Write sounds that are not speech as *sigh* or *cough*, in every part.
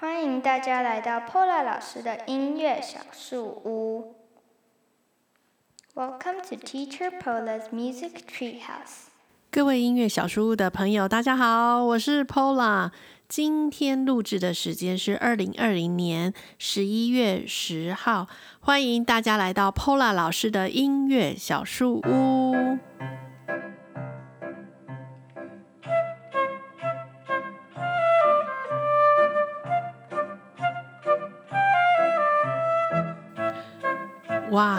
欢迎大家来到 Pola 老师的音乐小树屋。Welcome to Teacher Pola's Music Treehouse。各位音乐小树屋的朋友，大家好，我是 Pola。今天录制的时间是二零二零年十一月十号，欢迎大家来到 Pola 老师的音乐小树屋。哇，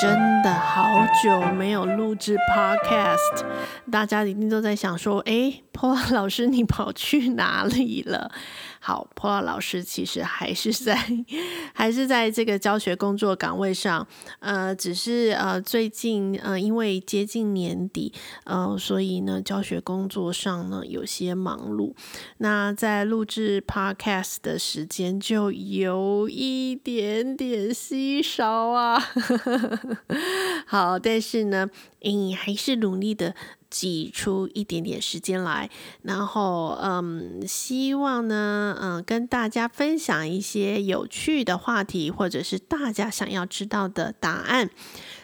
真好久没有录制 Podcast，大家一定都在想说，诶，Paula 老师你跑去哪里了？好，Paula 老师其实还是在，*laughs* 还是在这个教学工作岗位上，呃，只是呃最近呃因为接近年底，呃，所以呢教学工作上呢有些忙碌，那在录制 Podcast 的时间就有一点点稀少啊。*laughs* 好，但是呢，嗯，还是努力的。挤出一点点时间来，然后嗯，希望呢，嗯，跟大家分享一些有趣的话题，或者是大家想要知道的答案。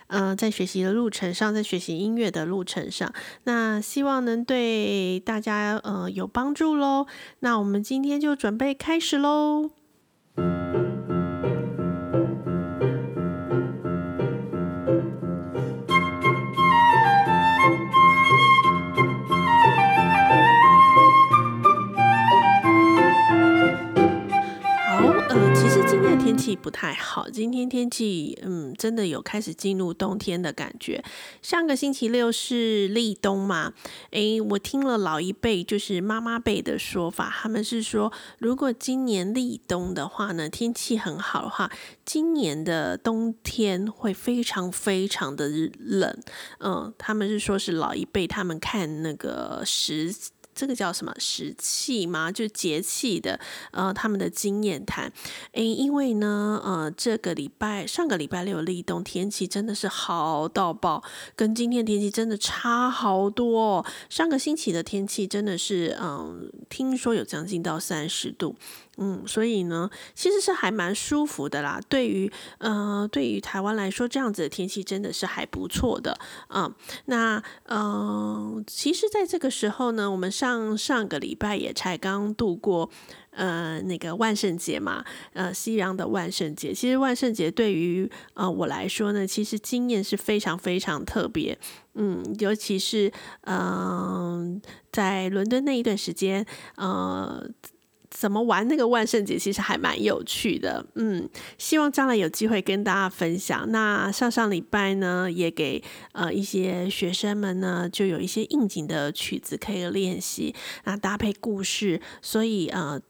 嗯，在学习的路程上，在学习音乐的路程上，那希望能对大家呃有帮助喽。那我们今天就准备开始喽。不太好，今天天气嗯，真的有开始进入冬天的感觉。上个星期六是立冬嘛？诶，我听了老一辈就是妈妈辈的说法，他们是说，如果今年立冬的话呢，天气很好的话，今年的冬天会非常非常的冷。嗯，他们是说是老一辈，他们看那个时。这个叫什么时气吗？就节气的，呃，他们的经验谈。诶，因为呢，呃，这个礼拜上个礼拜六立冬，天气真的是好到爆，跟今天天气真的差好多哦。上个星期的天气真的是，嗯、听说有将近到三十度。嗯，所以呢，其实是还蛮舒服的啦。对于呃，对于台湾来说，这样子的天气真的是还不错的。嗯，那嗯、其实在这个时候呢，我们上上个礼拜也才刚度过呃那个万圣节嘛，呃，西洋的万圣节。其实万圣节对于呃我来说呢，其实经验是非常非常特别。嗯，尤其是嗯、在伦敦那一段时间，呃。怎么玩那个万圣节，其实还蛮有趣的。嗯，希望将来有机会跟大家分享。那上上礼拜呢，也给呃一些学生们呢，就有一些应景的曲子可以练习，那搭配故事，所以呃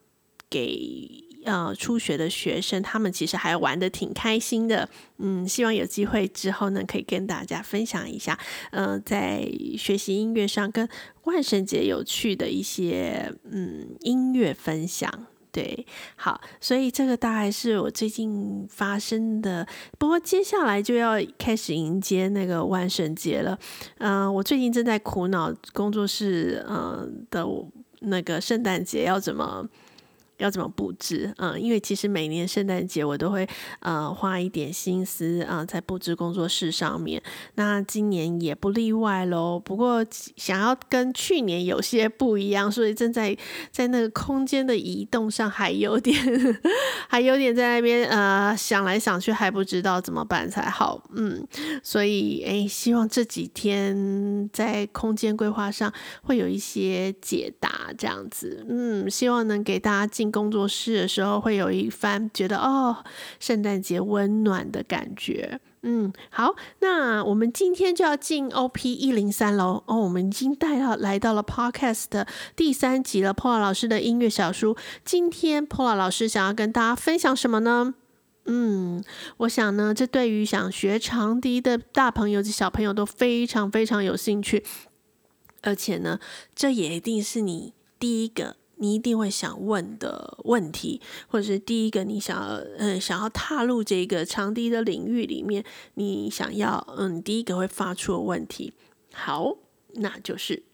给。呃，初学的学生，他们其实还玩得挺开心的。嗯，希望有机会之后呢，可以跟大家分享一下，呃，在学习音乐上跟万圣节有趣的一些嗯音乐分享。对，好，所以这个大概是我最近发生的。不过接下来就要开始迎接那个万圣节了。嗯、我最近正在苦恼工作室呃的那个圣诞节要怎么。要怎么布置？嗯，因为其实每年圣诞节我都会呃花一点心思啊、在布置工作室上面。那今年也不例外喽。不过想要跟去年有些不一样，所以正在在那个空间的移动上还有点 *laughs* 还有点在那边呃想来想去还不知道怎么办才好。嗯，所以诶，希望这几天在空间规划上会有一些解答，这样子。嗯，希望能给大家进。工作室的时候会有一番觉得哦，圣诞节温暖的感觉。嗯，好，那我们今天就要进 OP 一零三楼。哦，我们已经带到来到了 Podcast 的第三集了。Paul 老师的音乐小书，今天 Paul 老师想要跟大家分享什么呢？嗯，我想呢，这对于想学长笛的大朋友及小朋友都非常非常有兴趣，而且呢，这也一定是你第一个。你一定会想问的问题，或者是第一个你想要嗯想要踏入这个长笛的领域里面，你想要嗯第一个会发出的问题。好，那就是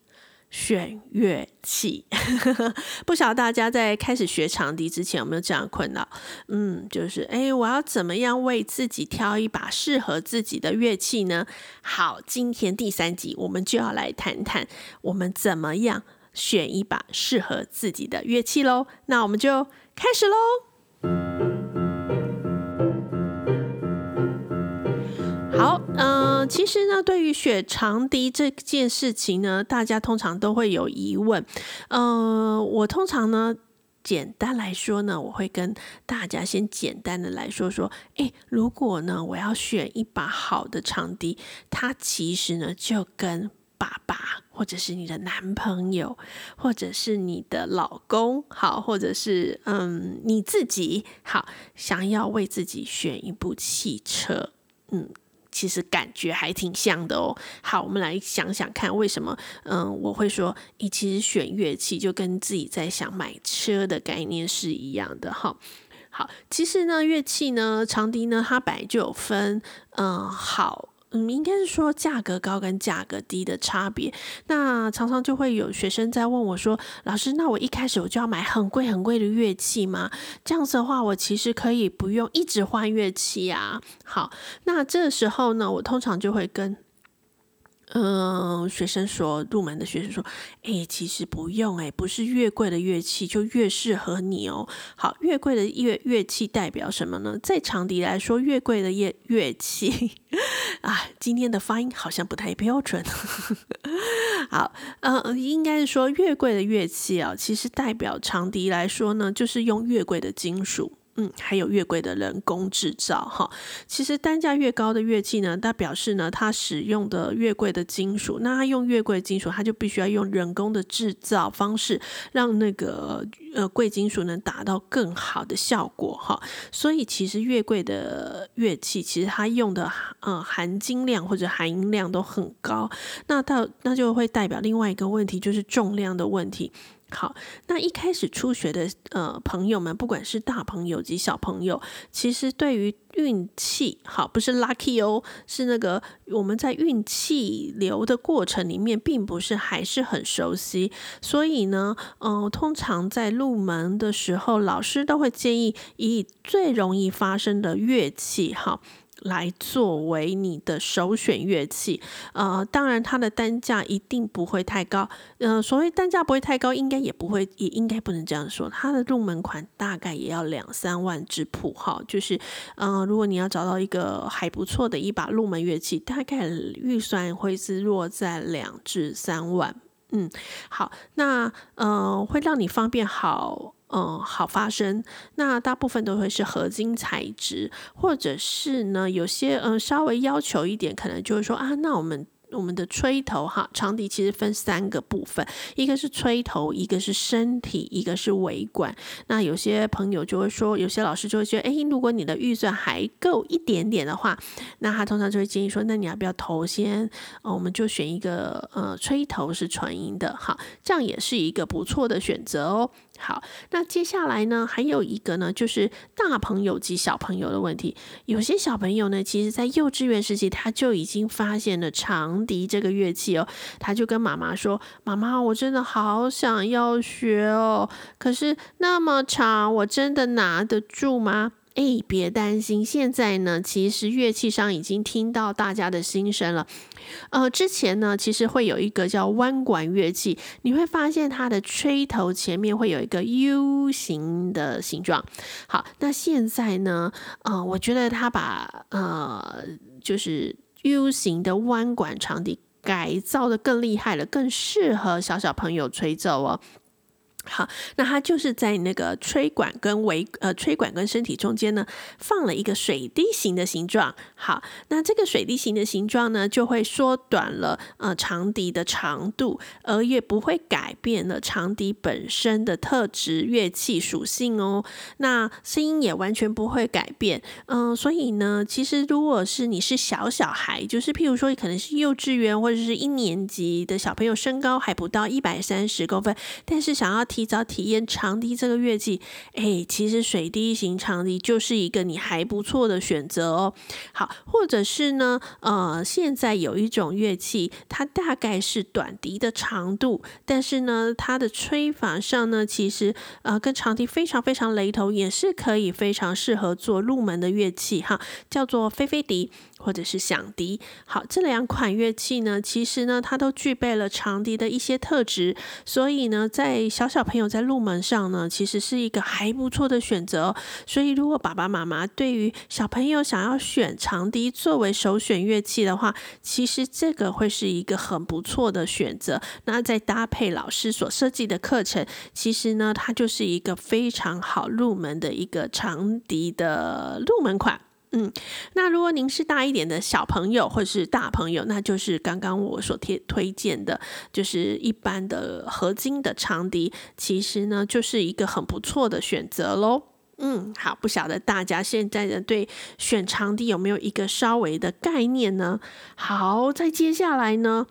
选乐器，*laughs* 不晓得大家在开始学长笛之前有没有这样困扰？嗯，就是诶，我要怎么样为自己挑一把适合自己的乐器呢？好，今天第三集我们就要来谈谈我们怎么样选一把适合自己的乐器喽。那我们就开始喽。好，嗯、其实呢，对于学长笛这件事情呢，大家通常都会有疑问。嗯、我通常呢，简单来说呢，我会跟大家先简单的来说说，诶，如果呢，我要选一把好的长笛，它其实呢，就跟爸爸，或者是你的男朋友，或者是你的老公，好，或者是嗯你自己，好，想要为自己选一部汽车，嗯。其实感觉还挺像的哦。好，我们来想想看，为什么嗯我会说，你其实选乐器就跟自己在想买车的概念是一样的哈。好，其实呢，乐器呢，长笛呢，它本来就有分嗯好。嗯，应该是说价格高跟价格低的差别。那常常就会有学生在问我说：“老师，那我一开始我就要买很贵很贵的乐器吗？这样子的话，我其实可以不用一直换乐器啊。”好，那这时候呢，我通常就会跟。嗯，学生说，入门的学生说，哎、其实不用、欸，哎，不是越贵的乐器就越适合你哦。好，越贵的乐乐器代表什么呢？在长笛来说，越贵的乐乐器 *laughs* 啊，今天的发音好像不太标准。*laughs* 好，嗯，应该是说越贵的乐器啊，其实代表长笛来说呢，就是用越贵的金属。嗯，还有越贵的人工制造哈，其实单价越高的乐器呢，它表示呢，它使用的越贵的金属，那它用越贵的金属，它就必须要用人工的制造方式，让那个呃贵金属能达到更好的效果哈。所以其实越贵的乐器，其实它用的呃含金量或者含银量都很高，那到那就会代表另外一个问题，就是重量的问题。好，那一开始初学的呃朋友们，不管是大朋友及小朋友，其实对于运气好，不是 lucky 哦，是那个我们在运气流的过程里面，并不是还是很熟悉，所以呢，嗯、通常在入门的时候，老师都会建议以最容易发生的乐器，哈。来作为你的首选乐器，呃，当然它的单价一定不会太高，呃，所谓单价不会太高，应该也不会，也应该不能这样说，它的入门款大概也要两三万之谱，哈，就是，呃，如果你要找到一个还不错的一把入门乐器，大概预算会是落在两至三万，嗯，好，那呃，会让你方便好。嗯，好发声。那大部分都会是合金材质，或者是呢，有些嗯稍微要求一点，可能就是说啊，那我们。我们的吹头哈，长笛其实分三个部分，一个是吹头，一个是身体，一个是尾管。那有些朋友就会说，有些老师就会觉得，诶，如果你的预算还够一点点的话，那他通常就会建议说，那你要不要头先，呃，我们就选一个呃吹头是纯银的，好，这样也是一个不错的选择哦。好，那接下来呢，还有一个呢，就是大朋友及小朋友的问题。有些小朋友呢，其实在幼稚园时期他就已经发现了长。笛这个乐器哦，他就跟妈妈说：“妈妈，我真的好想要学哦，可是那么长，我真的拿得住吗？”哎，别担心，现在呢，其实乐器商已经听到大家的心声了。呃，之前呢，其实会有一个叫弯管乐器，你会发现它的吹头前面会有一个 U 型的形状。好，那现在呢，呃，我觉得他把呃，就是。U 型的弯管长笛改造的更厉害了，更适合小小朋友吹奏哦。好，那它就是在那个吹管跟尾呃吹管跟身体中间呢，放了一个水滴形的形状。好，那这个水滴形的形状呢，就会缩短了呃长笛的长度，而也不会改变了长笛本身的特质乐器属性哦。那声音也完全不会改变。嗯、所以呢，其实如果是你是小小孩，就是譬如说可能是幼稚园或者是一年级的小朋友，身高还不到一百三十公分，但是想要听。提早体验长笛这个乐器，哎，其实水滴型长笛就是一个你还不错的选择哦。好，或者是呢，呃，现在有一种乐器，它大概是短笛的长度，但是呢，它的吹法上呢，其实呃跟长笛非常非常雷同，也是可以非常适合做入门的乐器哈，叫做菲菲笛。或者是响笛，好，这两款乐器呢，其实呢，它都具备了长笛的一些特质，所以呢，在小小朋友在入门上呢，其实是一个还不错的选择。所以，如果爸爸妈妈对于小朋友想要选长笛作为首选乐器的话，其实这个会是一个很不错的选择。那再搭配老师所设计的课程，其实呢，它就是一个非常好入门的一个长笛的入门款。嗯，那如果您是大一点的小朋友或者是大朋友，那就是刚刚我所推推荐的，就是一般的合金的长笛，其实呢就是一个很不错的选择喽。嗯，好，不晓得大家现在的对选长笛有没有一个稍微的概念呢？好，再接下来呢，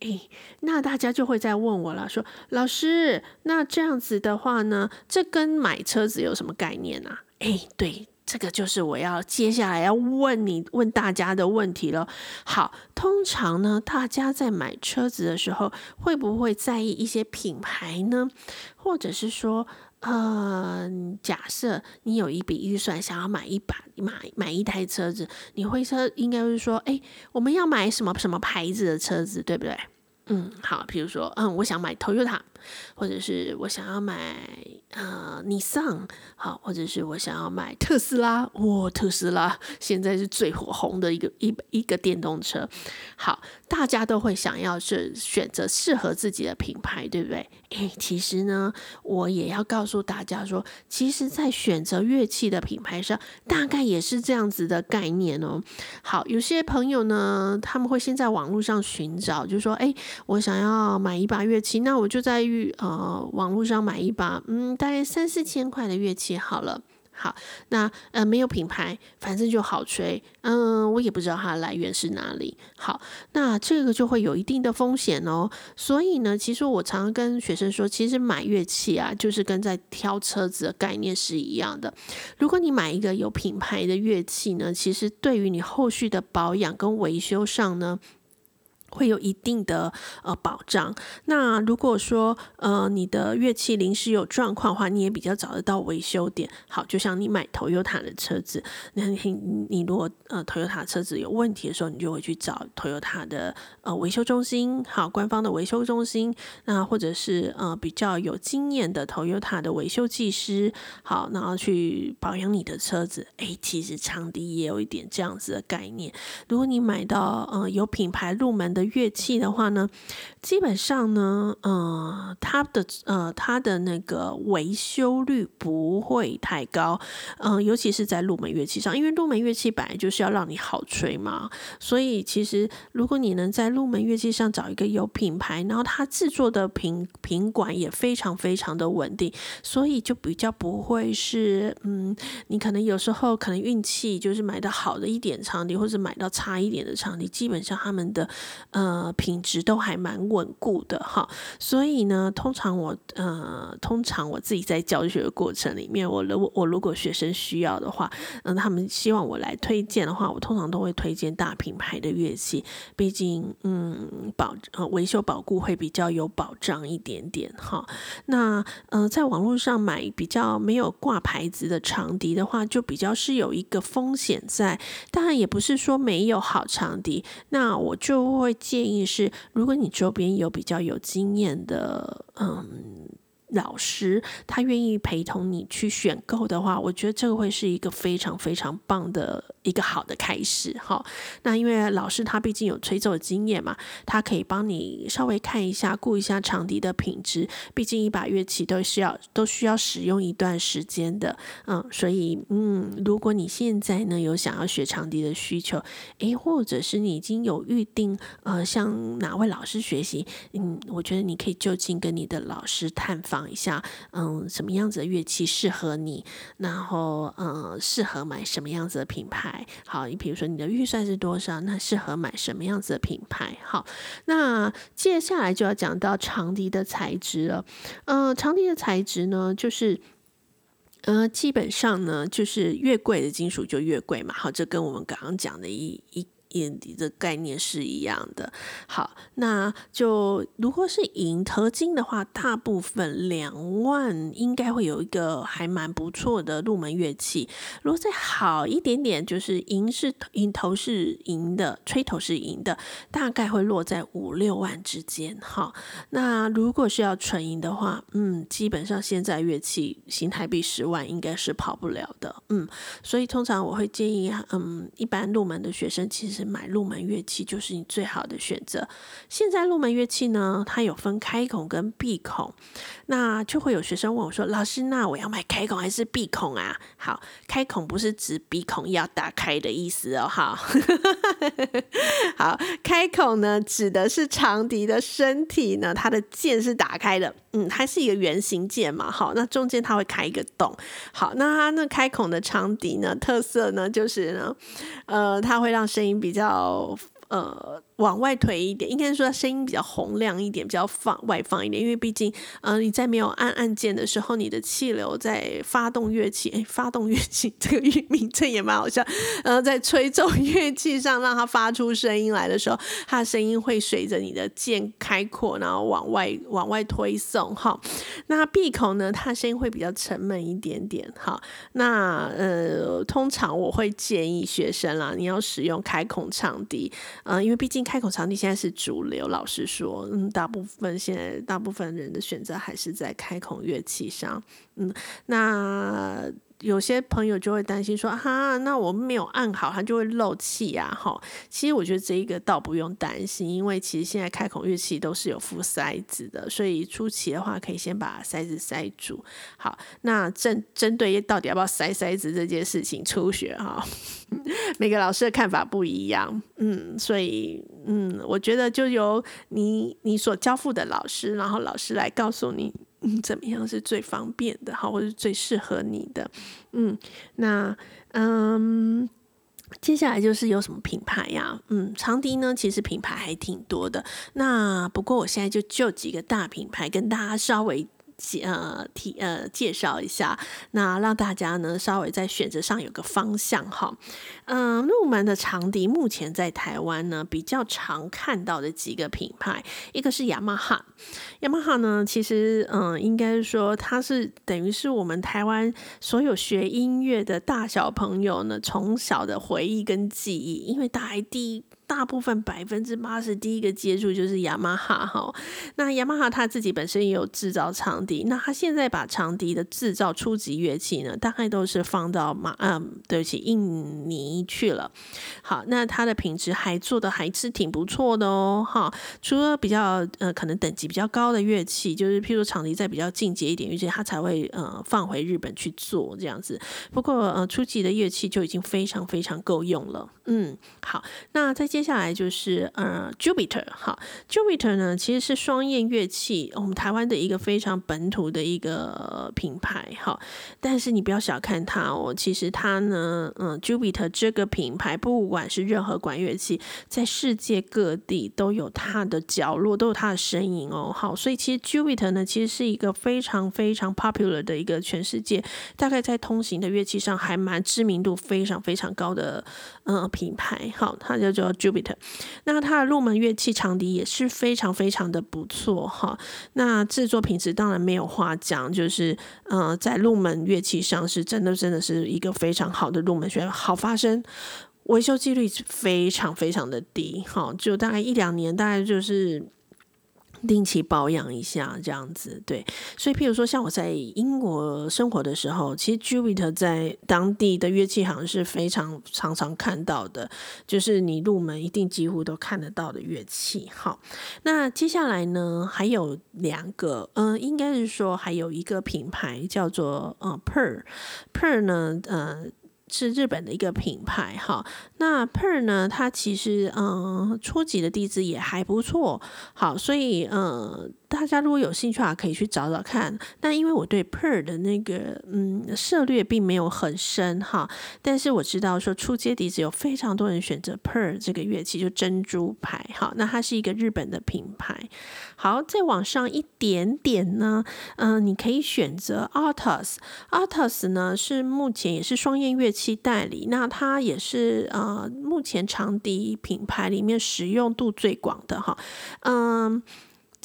诶，那大家就会再问我了，说老师，那这样子的话呢，这跟买车子有什么概念啊？诶，对。这个就是我要接下来要问你问大家的问题了。好，通常呢，大家在买车子的时候，会不会在意一些品牌呢？或者是说，呃，假设你有一笔预算，想要买一把买买一台车子，你会说应该是说，哎，我们要买什么什么牌子的车子，对不对？嗯，好，比如说，嗯，我想买 Toyota，或者是我想要买呃尼桑好，或者是我想要买特斯拉，哇、特斯拉现在是最火红的一个一一个电动车，好，大家都会想要是选择适合自己的品牌，对不对？诶，其实呢，我也要告诉大家说，其实，在选择乐器的品牌上，大概也是这样子的概念哦。好，有些朋友呢，他们会先在网络上寻找，就说，诶。我想要买一把乐器，那我就在呃网络上买一把，嗯，大概三四千块的乐器好了。好，那呃没有品牌，反正就好吹，嗯，我也不知道它的来源是哪里。好，那这个就会有一定的风险哦。所以呢，其实我常常跟学生说，其实买乐器啊，就是跟在挑车子的概念是一样的。如果你买一个有品牌的乐器呢，其实对于你后续的保养跟维修上呢，会有一定的呃保障。那如果说呃你的乐器临时有状况的话，你也比较找得到维修点。好，就像你买 Toyota 的车子，那你你如果呃 Toyota 车子有问题的时候，你就会去找 Toyota 的呃维修中心，好，官方的维修中心。那或者是呃比较有经验的 Toyota 的维修技师，好，然后去保养你的车子。诶，其实长笛也有一点这样子的概念。如果你买到呃有品牌入门的乐器的话呢，基本上呢，呃，它的呃，它的那个维修率不会太高，嗯、尤其是在入门乐器上，因为入门乐器本来就是要让你好吹嘛，所以其实如果你能在入门乐器上找一个有品牌，然后它制作的品品管也非常非常的稳定，所以就比较不会是，嗯，你可能有时候可能运气就是买到好的一点场地，或者买到差一点的场地，基本上他们的。呃，品质都还蛮稳固的哈，所以呢，通常我呃，通常我自己在教学的过程里面，我如果我如果学生需要的话，嗯、他们希望我来推荐的话，我通常都会推荐大品牌的乐器，毕竟嗯，保呃维修保固会比较有保障一点点哈。那呃，在网络上买比较没有挂牌子的长笛的话，就比较是有一个风险在，当然也不是说没有好长笛，那我就会。建议是，如果你周边有比较有经验的，嗯。老师他愿意陪同你去选购的话，我觉得这个会是一个非常非常棒的一个好的开始哈。那因为老师他毕竟有吹奏的经验嘛，他可以帮你稍微看一下、顾一下长笛的品质。毕竟一把乐器都需要都需要使用一段时间的，嗯，所以嗯，如果你现在呢有想要学长笛的需求，诶，或者是你已经有预定呃向哪位老师学习，嗯，我觉得你可以就近跟你的老师探访。一下，嗯，什么样子的乐器适合你，然后嗯，适合买什么样子的品牌。好，你比如说你的预算是多少，那适合买什么样子的品牌？好，那接下来就要讲到长笛的材质了。嗯，长笛的材质呢，就是。呃，基本上呢，就是越贵的金属就越贵嘛。好，这跟我们刚刚讲的一一。眼底的概念是一样的。好，那就如果是银合金的话，大部分两万应该会有一个还蛮不错的入门乐器。如果再好一点点，就是银是银头是银的，吹头是银的，大概会落在五六万之间。好，那如果是要纯银的话，嗯，基本上现在乐器新台币十万应该是跑不了的。嗯，所以通常我会建议，嗯，一般入门的学生其实。买入门乐器就是你最好的选择。现在入门乐器呢，它有分开孔跟闭孔，那就会有学生问我说：“老师，那我要买开孔还是闭孔啊？”好，开孔不是指鼻孔要打开的意思哦，哈。*laughs* 好，开孔呢指的是长笛的身体呢，它的键是打开的，嗯，它是一个圆形键嘛，好，那中间它会开一个洞。好，那它那开孔的长笛呢，特色呢就是呢，呃，它会让声音比。较呃。往外推一点，应该说它声音比较洪亮一点，比较放外放一点，因为毕竟，呃，你在没有按按键的时候，你的气流在发动乐器，哎，发动乐器这个名称也蛮好笑，然后在吹奏乐器上让它发出声音来的时候，它声音会随着你的键开阔，然后往外往外推送，哈。那闭口呢，它声音会比较沉闷一点点，哈。那呃，通常我会建议学生啦，你要使用开孔唱笛，嗯、呃，因为毕竟。开孔场地现在是主流，老实说，嗯，大部分现在大部分人的选择还是在开孔乐器上，嗯，那。有些朋友就会担心说：“哈，那我们没有按好，它就会漏气呀。”哈，其实我觉得这一个倒不用担心，因为其实现在开孔乐器都是有附塞子的，所以初期的话可以先把塞子塞住。好，那针针对到底要不要塞塞子这件事情，初学哈，*laughs* 每个老师的看法不一样。嗯，所以嗯，我觉得就由你你所交付的老师，然后老师来告诉你。嗯，怎么样是最方便的，好，或是最适合你的？嗯，那嗯，接下来就是有什么品牌呀？嗯，长笛呢，其实品牌还挺多的。那不过我现在就就几个大品牌跟大家稍微。呃，提呃介绍一下，那让大家呢稍微在选择上有个方向哈。嗯、入门的长笛目前在台湾呢比较常看到的几个品牌，一个是雅马哈。雅马哈呢，其实嗯、应该说它是等于是我们台湾所有学音乐的大小朋友呢从小的回忆跟记忆，因为大第一。大部分百分之八十第一个接触就是雅马哈哈，那雅马哈他自己本身也有制造长笛，那他现在把长笛的制造初级乐器呢，大概都是放到马嗯，对不起，印尼去了。好，那它的品质还做的还是挺不错的哦，哈。除了比较呃可能等级比较高的乐器，就是譬如长笛再比较进阶一点乐器，它才会呃放回日本去做这样子。不过呃初级的乐器就已经非常非常够用了。嗯，好，那再接下来就是呃，Jupiter 哈，Jupiter 呢其实是双燕乐器，我们台湾的一个非常本土的一个品牌哈。但是你不要小看它哦，其实它呢，嗯，Jupiter 这个品牌，不管是任何管乐器，在世界各地都有它的角落，都有它的身影哦。好，所以其实 Jupiter 呢，其实是一个非常非常 popular 的一个全世界，大概在通行的乐器上还蛮知名度非常非常高的嗯品牌。好，它叫做。Jupiter，那它的入门乐器长笛也是非常非常的不错哈。那制作品质当然没有话讲，就是呃，在入门乐器上是真的真的是一个非常好的入门学，好发声，维修几率非常非常的低，哈，就大概一两年，大概就是。定期保养一下，这样子对。所以，譬如说，像我在英国生活的时候，其实 Jupiter 在当地的乐器行是非常常常看到的，就是你入门一定几乎都看得到的乐器。好，那接下来呢，还有两个，嗯、应该是说还有一个品牌叫做呃 Pear，Pear 呢，呃。是日本的一个品牌哈，那 Per 呢，它其实嗯初级的地址也还不错，好，所以嗯大家如果有兴趣啊，可以去找找看。那因为我对 Per 的那个嗯涉猎并没有很深哈，但是我知道说初阶笛子有非常多人选择 Per 这个乐器，就珍珠牌哈。那它是一个日本的品牌。好，再往上一点点呢，嗯、你可以选择 Altus。Altus 呢是目前也是双燕乐器代理，那它也是呃目前长笛品牌里面使用度最广的哈，嗯、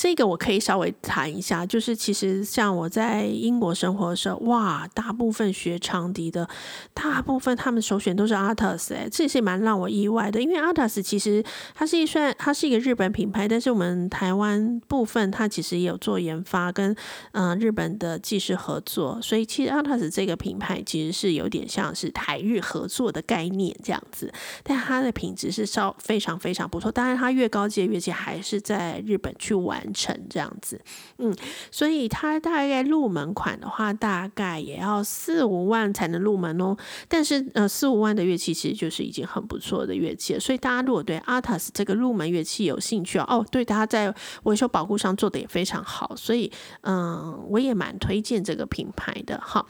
这个我可以稍微谈一下，就是其实像我在英国生活的时候，哇，大部分学长笛的，大部分他们首选都是 Artus，哎，这也是蛮让我意外的，因为 Artus 其实它是一算它是一个日本品牌，但是我们台湾部分它其实也有做研发跟嗯、日本的技师合作，所以其实 Artus 这个品牌其实是有点像是台日合作的概念这样子，但它的品质是稍非常非常不错，当然它越高阶乐器还是在日本去玩。成这样子，嗯，所以它大概入门款的话，大概也要四五万才能入门哦。但是呃，四五万的乐器其实就是已经很不错的乐器了。所以大家如果对 Altus 这个入门乐器有兴趣哦，哦，对，它在维修保护上做得也非常好，所以嗯、我也蛮推荐这个品牌的哈。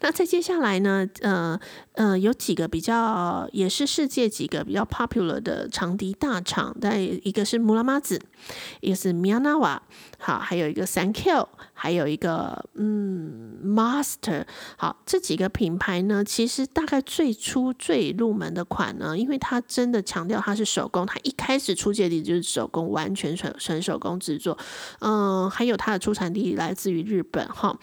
那再接下来呢，呃呃，有几个比较也是世界几个比较 popular 的长笛大厂，但一个是穆拉玛兹，一个是 Miyaнаwa，好，还有一个 Sankyo，还有一个嗯 Master，好，这几个品牌呢，其实大概最初最入门的款呢，因为它真的强调它是手工，它一开始出界地就是手工，完全纯纯手工制作，嗯、还有它的出产地来自于日本，哈。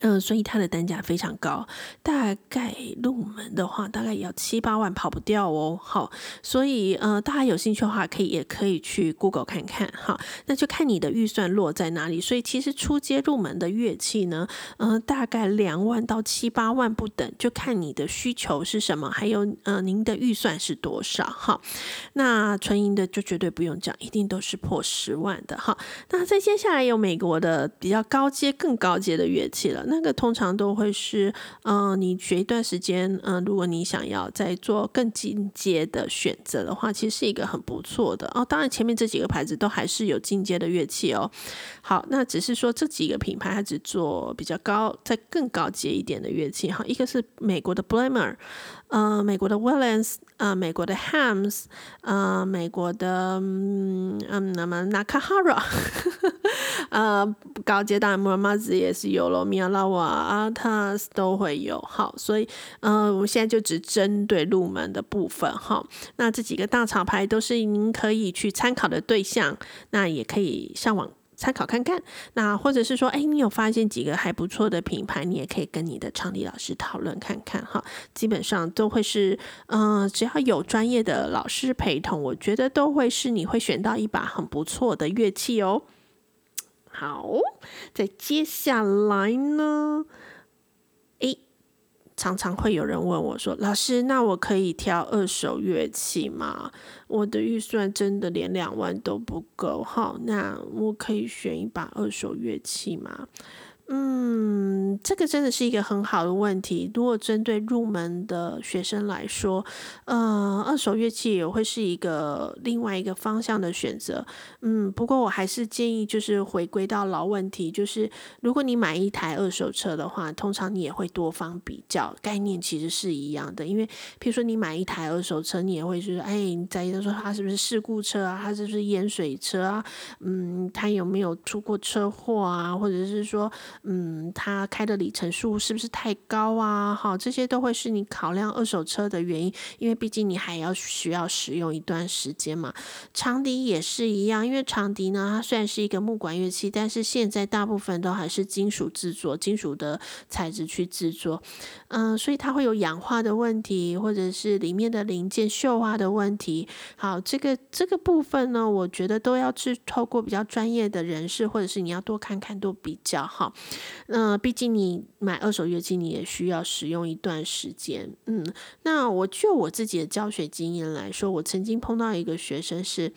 嗯、所以它的单价非常高，大概入门的话，大概也要七八万，跑不掉哦。好，所以呃，大家有兴趣的话，可以也可以去 Google 看看哈。那就看你的预算落在哪里。所以其实初阶入门的乐器呢，呃，大概两万到七八万不等，就看你的需求是什么，还有呃，您的预算是多少哈。那纯银的就绝对不用讲，一定都是破十万的哈。那再接下来有美国的比较高阶、更高阶的乐器了。那个通常都会是，嗯、你学一段时间，嗯、如果你想要再做更进阶的选择的话，其实是一个很不错的哦。当然，前面这几个牌子都还是有进阶的乐器哦。好，那只是说这几个品牌它只做比较高、再更高阶一点的乐器哈。一个是美国的 Blamer，。呃，美国的 Willens，呃，美国的 Hams，呃，美国的嗯嗯，那么 Nakahara，*laughs* 呃，高阶当然 m a z 也是有了，Miyalawa、Altus 都会有。好，所以呃，我们现在就只针对入门的部分哈。那这几个大厂牌都是您可以去参考的对象，那也可以上网。参考看看，那或者是说，哎，你有发现几个还不错的品牌，你也可以跟你的长笛老师讨论看看哈。基本上都会是，嗯、只要有专业的老师陪同，我觉得都会是你会选到一把很不错的乐器哦。好，再接下来呢？诶常常会有人问我说：“老师，那我可以挑二手乐器吗？我的预算真的连两万都不够，哈，那我可以选一把二手乐器吗？”嗯，这个真的是一个很好的问题。如果针对入门的学生来说，呃，二手乐器也会是一个另外一个方向的选择。嗯，不过我还是建议，就是回归到老问题，就是如果你买一台二手车的话，通常你也会多方比较，概念其实是一样的。因为，譬如说你买一台二手车，你也会就是，哎，你在意说它是不是事故车啊，它是不是淹水车啊？嗯，它有没有出过车祸啊？或者是说，嗯，它开的里程数是不是太高啊？好，这些都会是你考量二手车的原因，因为毕竟你还要需要使用一段时间嘛。长笛也是一样，因为长笛呢，它虽然是一个木管乐器，但是现在大部分都还是金属制作，金属的材质去制作，嗯，所以它会有氧化的问题，或者是里面的零件锈化的问题。好，这个这个部分呢，我觉得都要去透过比较专业的人士，或者是你要多看看，多比较好。嗯、呃，毕竟你买二手乐器，你也需要使用一段时间。嗯，那我就我自己的教学经验来说，我曾经碰到一个学生是，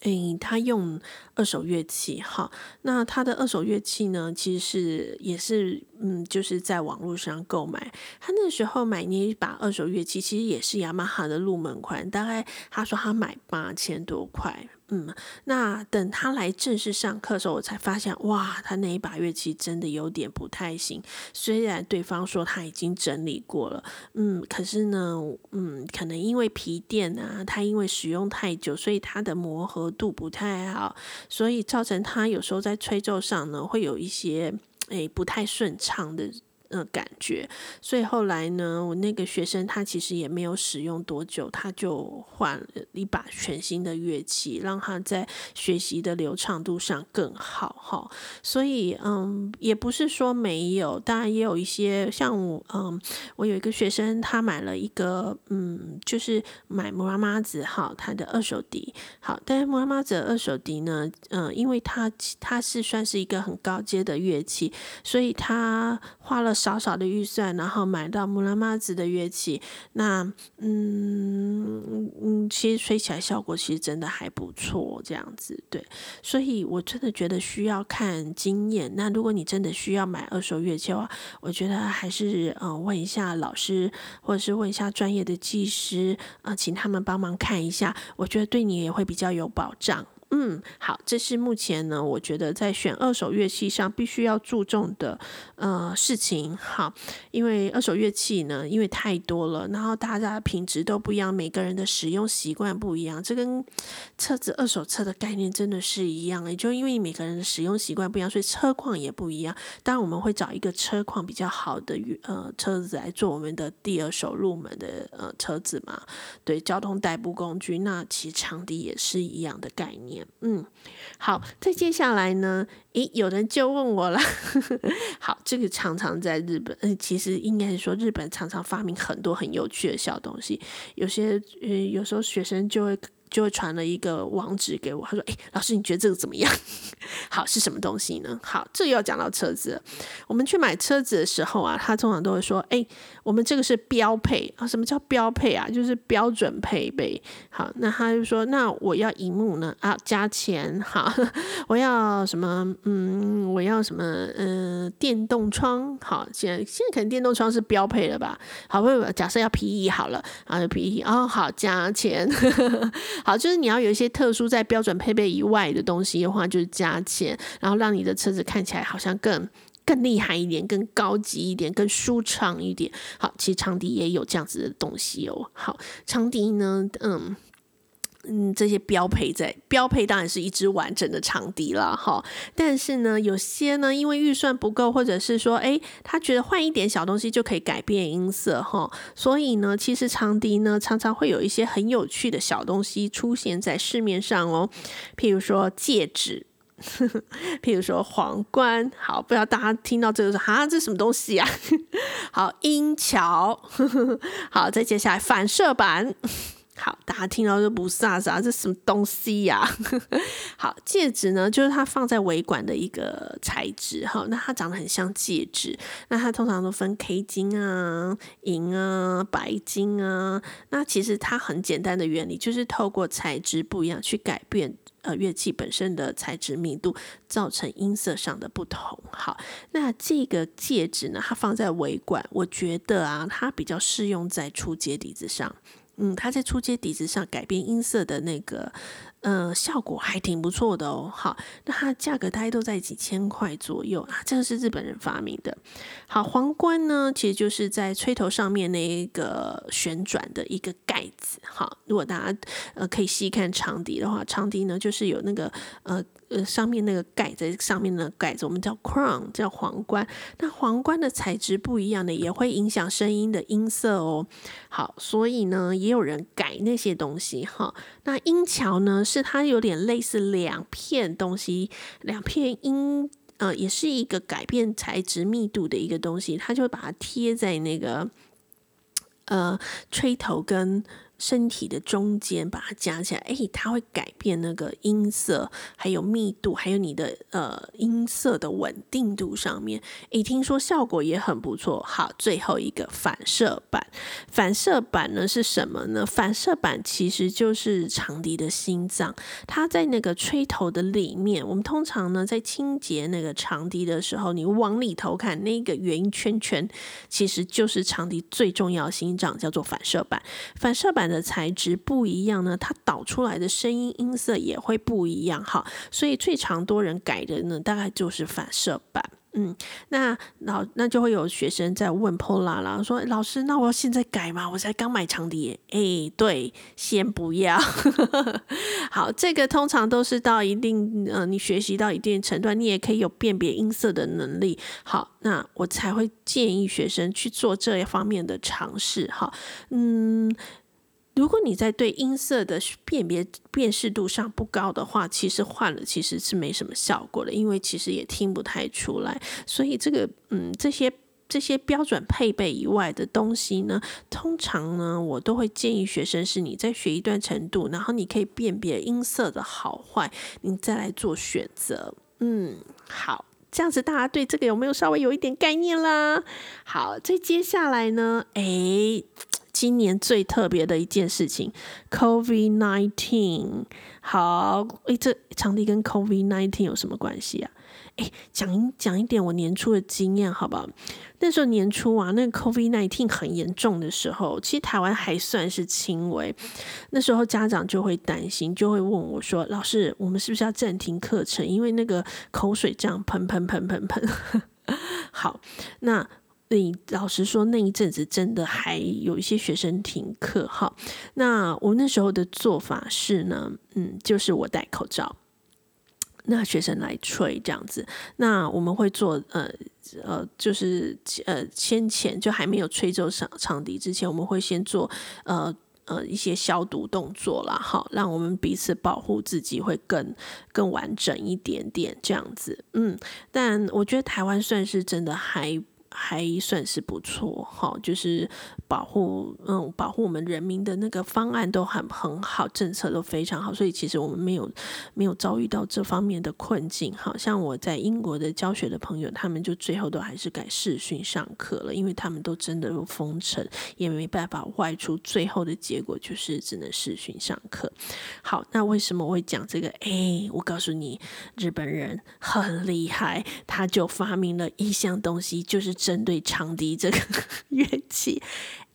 诶，他用二手乐器，哈，那他的二手乐器呢，其实是也是，嗯，就是在网络上购买。他那时候买那一把二手乐器，其实也是雅马哈的入门款，大概他说他买八千多块。嗯，那等他来正式上课的时候，我才发现，哇，他那一把乐器真的有点不太行。虽然对方说他已经整理过了，嗯，可是呢，嗯，可能因为皮垫啊，他因为使用太久，所以它的磨合度不太好，所以造成他有时候在吹奏上呢，会有一些诶不太顺畅的。呃，感觉，所以后来呢，我那个学生他其实也没有使用多久，他就换了一把全新的乐器，让他在学习的流畅度上更好哈。所以，嗯，也不是说没有，当然也有一些像我，嗯，我有一个学生，他买了一个，嗯，就是买姆拉玛子哈，他的二手笛，好，但是姆拉玛子二手笛呢，嗯，因为他他是算是一个很高阶的乐器，所以他花了。少少的预算，然后买到姆拉玛子的乐器，那嗯嗯，其实吹起来效果其实真的还不错，这样子对，所以我真的觉得需要看经验。那如果你真的需要买二手乐器的话，我觉得还是嗯问一下老师，或者是问一下专业的技师啊、请他们帮忙看一下，我觉得对你也会比较有保障。嗯，好，这是目前呢，我觉得在选二手乐器上必须要注重的呃事情。好，因为二手乐器呢，因为太多了，然后大家的品质都不一样，每个人的使用习惯不一样，这跟车子二手车的概念真的是一样。的就因为每个人的使用习惯不一样，所以车况也不一样。当然我们会找一个车况比较好的呃车子来做我们的第二手入门的呃车子嘛。对，交通代步工具，那其实长笛也是一样的概念。嗯，好，再接下来呢？诶，有人就问我了。*laughs* 好，这个常常在日本，嗯，其实应该是说日本常常发明很多很有趣的小东西。有些，呃，有时候学生就会。就会传了一个网址给我，他说：“哎，老师，你觉得这个怎么样？*laughs* 好，是什么东西呢？好，这又要讲到车子。我们去买车子的时候啊，他通常都会说：哎，我们这个是标配啊。什么叫标配啊？就是标准配备。好，那他就说：那我要荧幕呢？啊，加钱。好，*laughs* 我要什么？嗯，我要什么？嗯、电动窗。好，现现在可能电动窗是标配了吧？好，不不，假设要皮椅好了啊，皮椅哦，好，加钱。*laughs* 好，就是你要有一些特殊在标准配备以外的东西的话，就是加钱，然后让你的车子看起来好像更更厉害一点，更高级一点，更舒畅一点。好，其实长笛也有这样子的东西哦。好，长笛呢，嗯。嗯，这些标配在标配当然是一支完整的长笛了哈。但是呢，有些呢，因为预算不够，或者是说，哎，他觉得换一点小东西就可以改变音色哈。所以呢，其实长笛呢，常常会有一些很有趣的小东西出现在市面上哦。譬如说戒指，*laughs* 譬如说皇冠。好，不知道大家听到这个说，哈，这什么东西啊？*laughs* 好，音桥。*laughs* 好，再接下来反射板。好，大家听到就不飒飒，这什么东西呀、啊？*laughs* 好，戒指呢，就是它放在尾管的一个材质，哈，那它长得很像戒指，那它通常都分 K 金啊、银啊、白金啊，那其实它很简单的原理，就是透过材质不一样去改变呃乐器本身的材质密度，造成音色上的不同。好，那这个戒指呢，它放在尾管，我觉得啊，它比较适用在初阶笛子上。嗯，它在初阶笛子上改变音色的那个，呃，效果还挺不错的哦。好，那它价格大概都在几千块左右啊，这个是日本人发明的。好，皇冠呢，其实就是在吹头上面那一个旋转的一个盖子。好，如果大家呃可以细看长笛的话，长笛呢就是有那个呃。呃，上面那个盖在上面的盖子，我们叫 crown，叫皇冠。那皇冠的材质不一样的，也会影响声音的音色哦。好，所以呢，也有人改那些东西哈。那音桥呢，是它有点类似两片东西，两片音，呃，也是一个改变材质密度的一个东西，它就会把它贴在那个呃吹头跟。身体的中间把它夹起来，哎，它会改变那个音色，还有密度，还有你的呃音色的稳定度上面，哎，听说效果也很不错。好，最后一个反射板，反射板呢是什么呢？反射板其实就是长笛的心脏，它在那个吹头的里面。我们通常呢在清洁那个长笛的时候，你往里头看，那个圆圈圈其实就是长笛最重要心脏，叫做反射板。反射板。的材质不一样呢，它导出来的声音音色也会不一样。哈，所以最常多人改的呢，大概就是反射板。嗯，那老那就会有学生在问 Pola 啦，说老师，那我要现在改吗？我才刚买长笛，哎，对，先不要。*laughs* 好，这个通常都是到一定呃，你学习到一定程度，你也可以有辨别音色的能力。好，那我才会建议学生去做这一方面的尝试。哈，嗯。如果你在对音色的辨别辨识度上不高的话，其实换了其实是没什么效果的，因为其实也听不太出来。所以这个嗯，这些这些标准配备以外的东西呢，通常呢，我都会建议学生是你在学一段程度，然后你可以辨别音色的好坏，你再来做选择。嗯，好，这样子大家对这个有没有稍微有一点概念啦？好，再接下来呢，诶。今年最特别的一件事情，COVID nineteen。好，诶，这场地跟 COVID nineteen 有什么关系啊？诶，讲一讲一点我年初的经验，好不好？那时候年初啊，那个 COVID nineteen 很严重的时候，其实台湾还算是轻微。那时候家长就会担心，就会问我说：“老师，我们是不是要暂停课程？因为那个口水这样喷喷喷喷喷。” *laughs* 好，那。你老实说，那一阵子真的还有一些学生停课哈。那我那时候的做法是呢，嗯，就是我戴口罩，那学生来吹这样子。那我们会做呃呃，就是呃先前就还没有吹奏长长笛之前，我们会先做呃呃一些消毒动作啦，好，让我们彼此保护自己会更更完整一点点这样子。嗯，但我觉得台湾算是真的还。还算是不错，哈，就是保护，嗯，保护我们人民的那个方案都很很好，政策都非常好，所以其实我们没有没有遭遇到这方面的困境，好像我在英国的教学的朋友，他们就最后都还是改视讯上课了，因为他们都真的有封城，也没办法外出，最后的结果就是只能视讯上课。好，那为什么我会讲这个？哎，我告诉你，日本人很厉害，他就发明了一项东西，就是。针对长笛这个 *laughs* 乐器，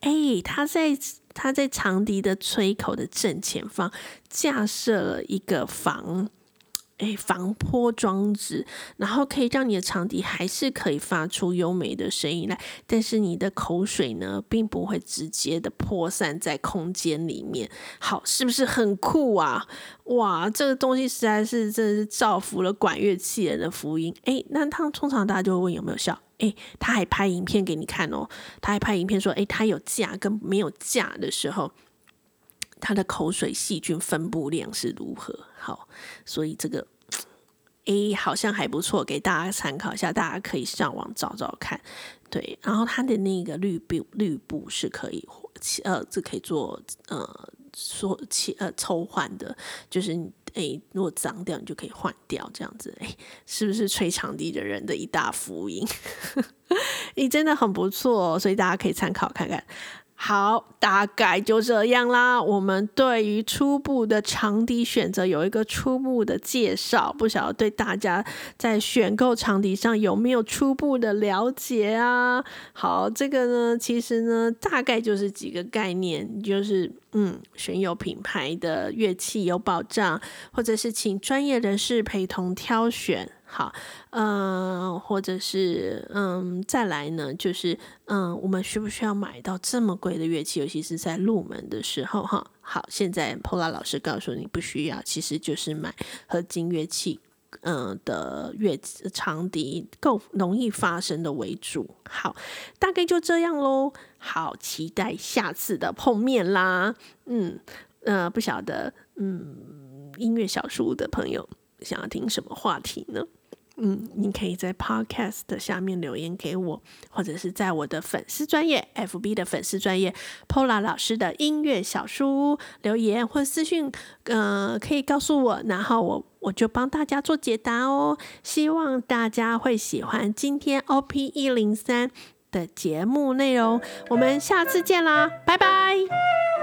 哎，他在他在长笛的吹口的正前方架设了一个防。哎，防泼装置，然后可以让你的长笛还是可以发出优美的声音来，但是你的口水呢，并不会直接的扩散在空间里面。好，是不是很酷啊？哇，这个东西实在是真的是造福了管乐器人的福音。哎，那他通常大家就会问有没有效？哎，他还拍影片给你看哦，他还拍影片说，哎，他有架跟没有架的时候。他的口水细菌分布量是如何？好，所以这个 A 好像还不错，给大家参考一下，大家可以上网找找看。对，然后它的那个滤布滤布是可以呃，这可以做呃说呃抽换的，就是诶，如果脏掉你就可以换掉，这样子诶，是不是吹长笛的人的一大福音？*laughs* 你真的很不错，所以大家可以参考看看。好，大概就这样啦。我们对于初步的长笛选择有一个初步的介绍，不晓得对大家在选购长笛上有没有初步的了解啊？好，这个呢，其实呢，大概就是几个概念，就是嗯，选有品牌的乐器有保障，或者是请专业人士陪同挑选。好，嗯，或者是嗯，再来呢，就是嗯，我们需不需要买到这么贵的乐器？尤其是在入门的时候，哈。好，现在 Paula 老师告诉你不需要，其实就是买合金乐器，嗯的乐长笛够容易发声的为主。好，大概就这样喽。好，期待下次的碰面啦。嗯，呃，不晓得，嗯，音乐小书的朋友想要听什么话题呢？嗯，你可以在 Podcast 下面留言给我，或者是在我的粉丝专业 FB 的粉丝专业 Pola 老师的音乐小书留言或私讯，呃，可以告诉我，然后我我就帮大家做解答哦。希望大家会喜欢今天 OP 一零三的节目内容，我们下次见啦，拜拜。